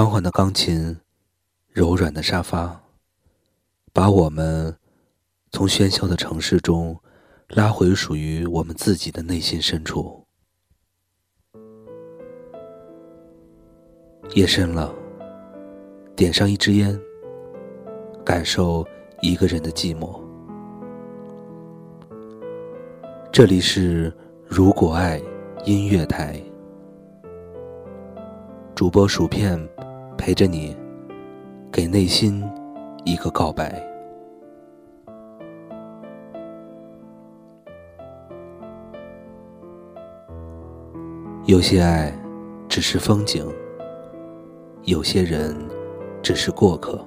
缓缓的钢琴，柔软的沙发，把我们从喧嚣的城市中拉回属于我们自己的内心深处。夜深了，点上一支烟，感受一个人的寂寞。这里是如果爱音乐台，主播薯片陪着你，给内心一个告白。有些爱只是风景。有些人只是过客，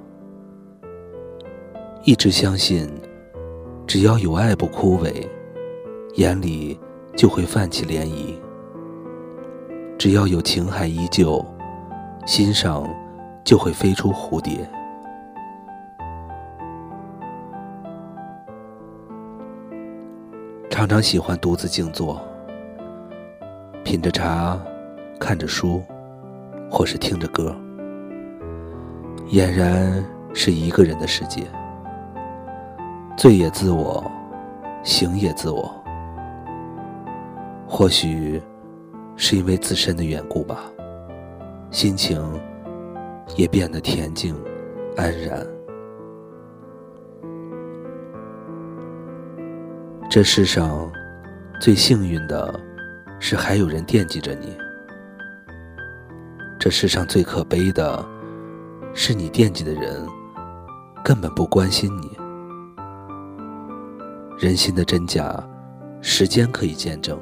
一直相信，只要有爱不枯萎，眼里就会泛起涟漪；只要有情海依旧，心上就会飞出蝴蝶。常常喜欢独自静坐，品着茶，看着书。或是听着歌，俨然是一个人的世界。醉也自我，醒也自我。或许是因为自身的缘故吧，心情也变得恬静安然。这世上最幸运的，是还有人惦记着你。这世上最可悲的，是你惦记的人根本不关心你。人心的真假，时间可以见证；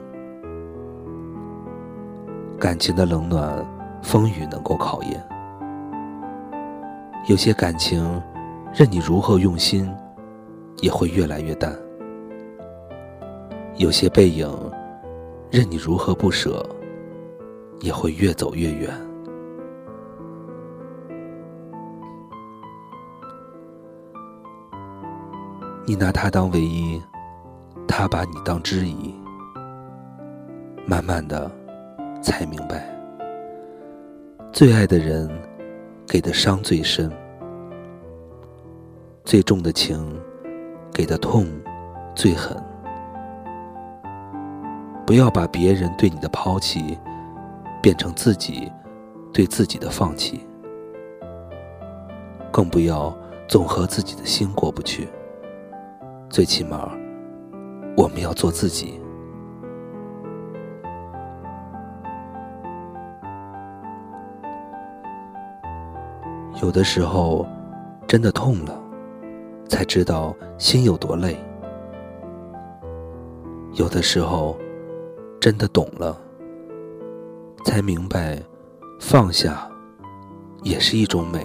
感情的冷暖，风雨能够考验。有些感情，任你如何用心，也会越来越淡；有些背影，任你如何不舍，也会越走越远。你拿他当唯一，他把你当知已。慢慢的，才明白，最爱的人给的伤最深，最重的情给的痛最狠。不要把别人对你的抛弃变成自己对自己的放弃，更不要总和自己的心过不去。最起码，我们要做自己。有的时候，真的痛了，才知道心有多累；有的时候，真的懂了，才明白放下也是一种美。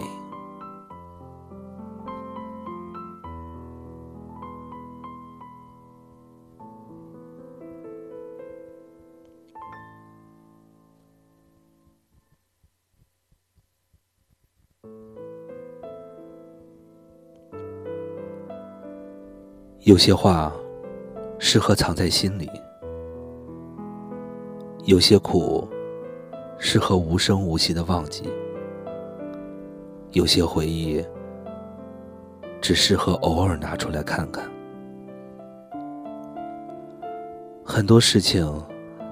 有些话适合藏在心里，有些苦适合无声无息的忘记，有些回忆只适合偶尔拿出来看看。很多事情，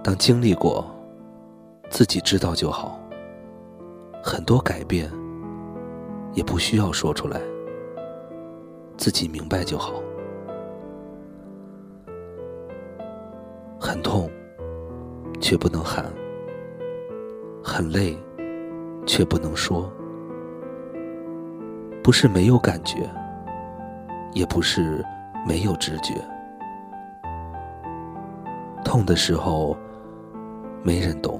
当经历过，自己知道就好。很多改变，也不需要说出来，自己明白就好。却不能喊；很累，却不能说。不是没有感觉，也不是没有知觉。痛的时候，没人懂，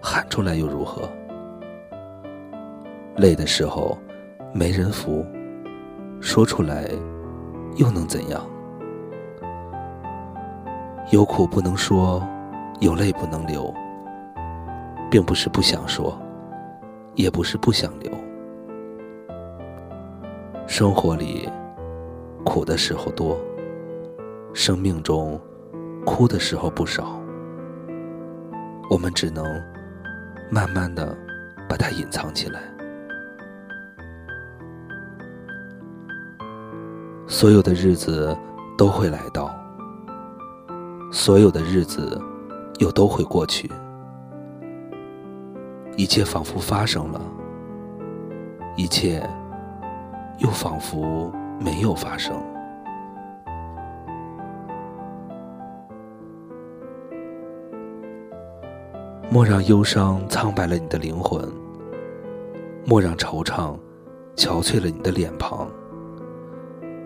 喊出来又如何？累的时候，没人扶，说出来又能怎样？有苦不能说，有泪不能流，并不是不想说，也不是不想流。生活里苦的时候多，生命中哭的时候不少。我们只能慢慢的把它隐藏起来。所有的日子都会来到，所有的日子又都会过去，一切仿佛发生了，一切又仿佛没有发生。莫让忧伤苍白了你的灵魂，莫让惆怅憔悴了你的脸庞，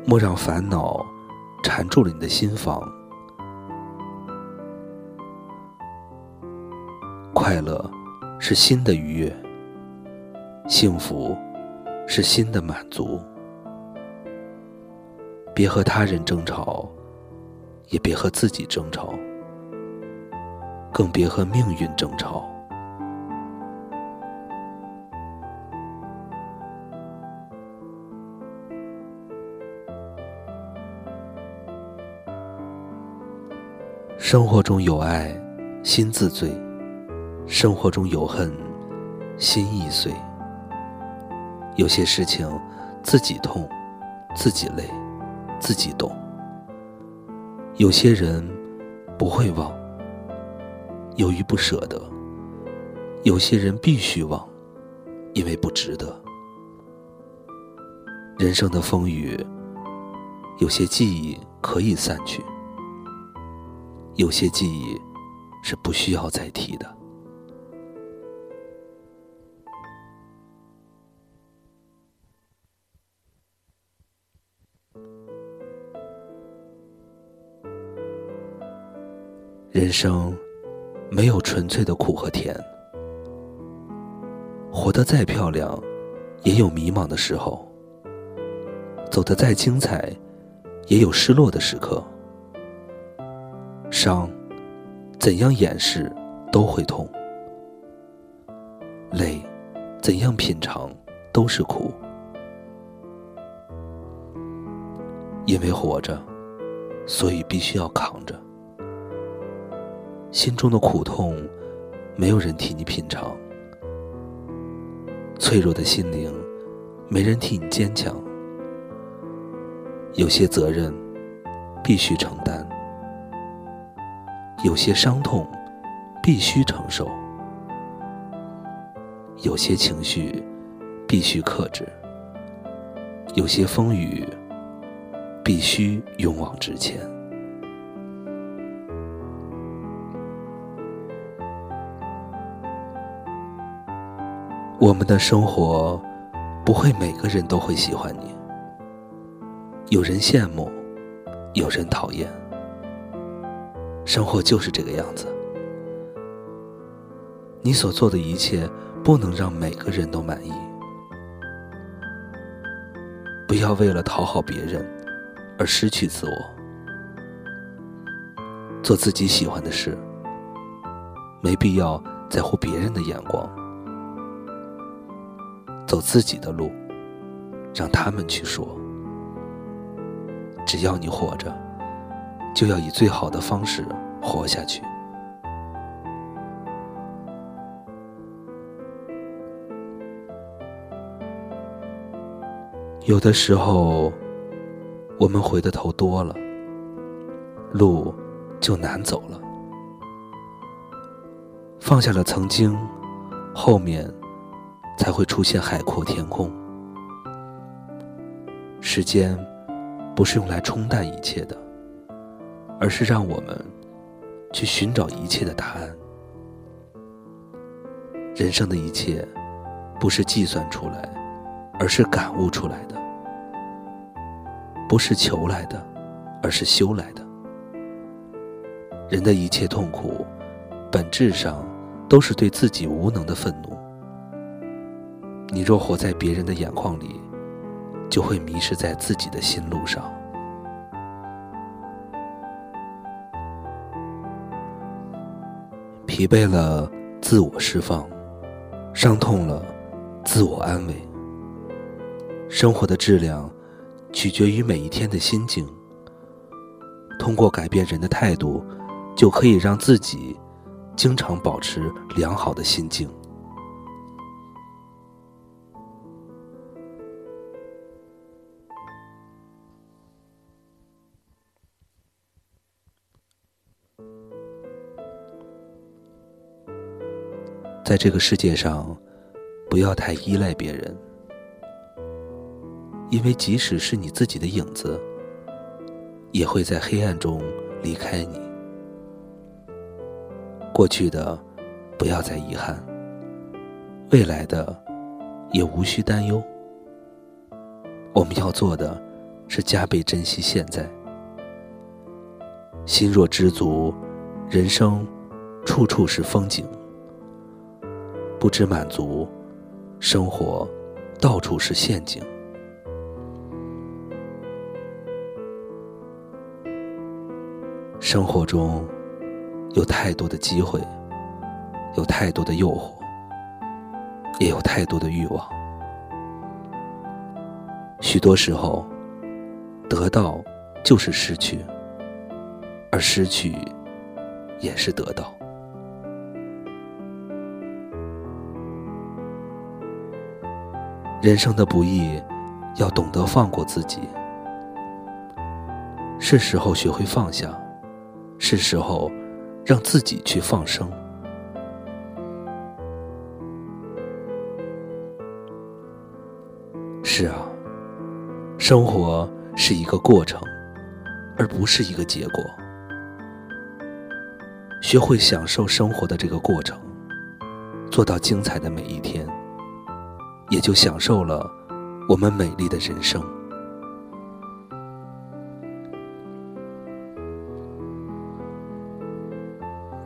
莫让烦恼缠住了你的心房。快乐是心的愉悦，幸福是心的满足。别和他人争吵，也别和自己争吵。更别和命运争吵。生活中有爱，心自醉；生活中有恨，心易碎。有些事情自己痛，自己累，自己懂；有些人不会忘。由于不舍得，有些人必须忘，因为不值得。人生的风雨，有些记忆可以散去，有些记忆是不需要再提的。人生。没有纯粹的苦和甜，活得再漂亮，也有迷茫的时候；走得再精彩，也有失落的时刻。伤，怎样掩饰都会痛；泪，怎样品尝都是苦。因为活着，所以必须要扛着。心中的苦痛，没有人替你品尝；脆弱的心灵，没人替你坚强。有些责任必须承担，有些伤痛必须承受，有些情绪必须克制，有些风雨必须勇往直前。我们的生活不会每个人都会喜欢你，有人羡慕，有人讨厌。生活就是这个样子，你所做的一切不能让每个人都满意。不要为了讨好别人而失去自我，做自己喜欢的事，没必要在乎别人的眼光。走自己的路，让他们去说。只要你活着，就要以最好的方式活下去。有的时候，我们回的头多了，路就难走了。放下了曾经，后面。才会出现海阔天空。时间不是用来冲淡一切的，而是让我们去寻找一切的答案。人生的一切不是计算出来，而是感悟出来的；不是求来的，而是修来的。人的一切痛苦，本质上都是对自己无能的愤怒。你若活在别人的眼眶里，就会迷失在自己的心路上。疲惫了，自我释放；伤痛了，自我安慰。生活的质量取决于每一天的心境。通过改变人的态度，就可以让自己经常保持良好的心境。在这个世界上，不要太依赖别人，因为即使是你自己的影子，也会在黑暗中离开你。过去的，不要再遗憾；未来的，也无需担忧。我们要做的，是加倍珍惜现在。心若知足，人生处处是风景；不知满足，生活到处是陷阱。生活中。有太多的机会，有太多的诱惑，也有太多的欲望。许多时候，得到就是失去，而失去也是得到。人生的不易，要懂得放过自己。是时候学会放下，是时候。让自己去放生。是啊，生活是一个过程，而不是一个结果。学会享受生活的这个过程，做到精彩的每一天，也就享受了我们美丽的人生。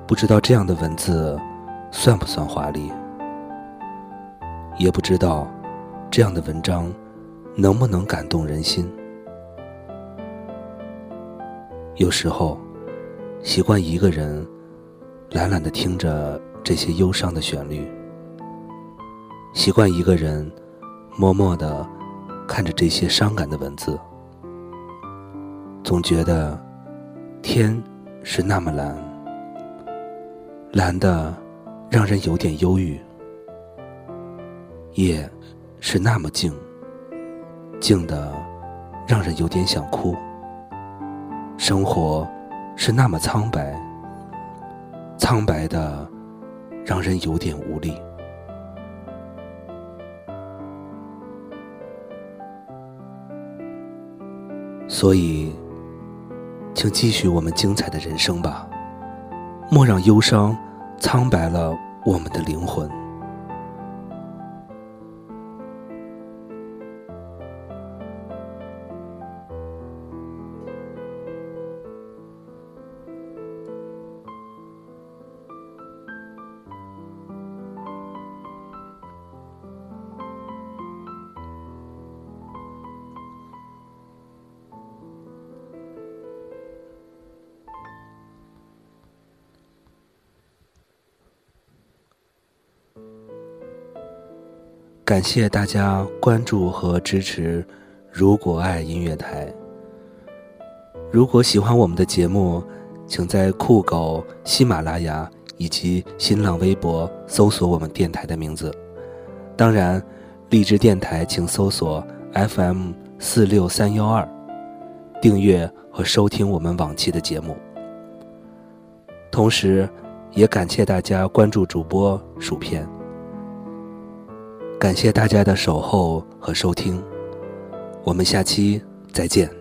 不知道这样的文字算不算华丽，也不知道这样的文章能不能感动人心。有时候习惯一个人懒懒的听着这些忧伤的旋律，习惯一个人默默的看着这些伤感的文字，总觉得天是那么蓝。蓝的，让人有点忧郁；夜是那么静，静的让人有点想哭；生活是那么苍白，苍白的让人有点无力。所以，请继续我们精彩的人生吧。莫让忧伤苍白了我们的灵魂。感谢大家关注和支持《如果爱音乐台》。如果喜欢我们的节目，请在酷狗、喜马拉雅以及新浪微博搜索我们电台的名字。当然，荔枝电台请搜索 FM 四六三幺二，订阅和收听我们往期的节目。同时，也感谢大家关注主播薯片。感谢大家的守候和收听，我们下期再见。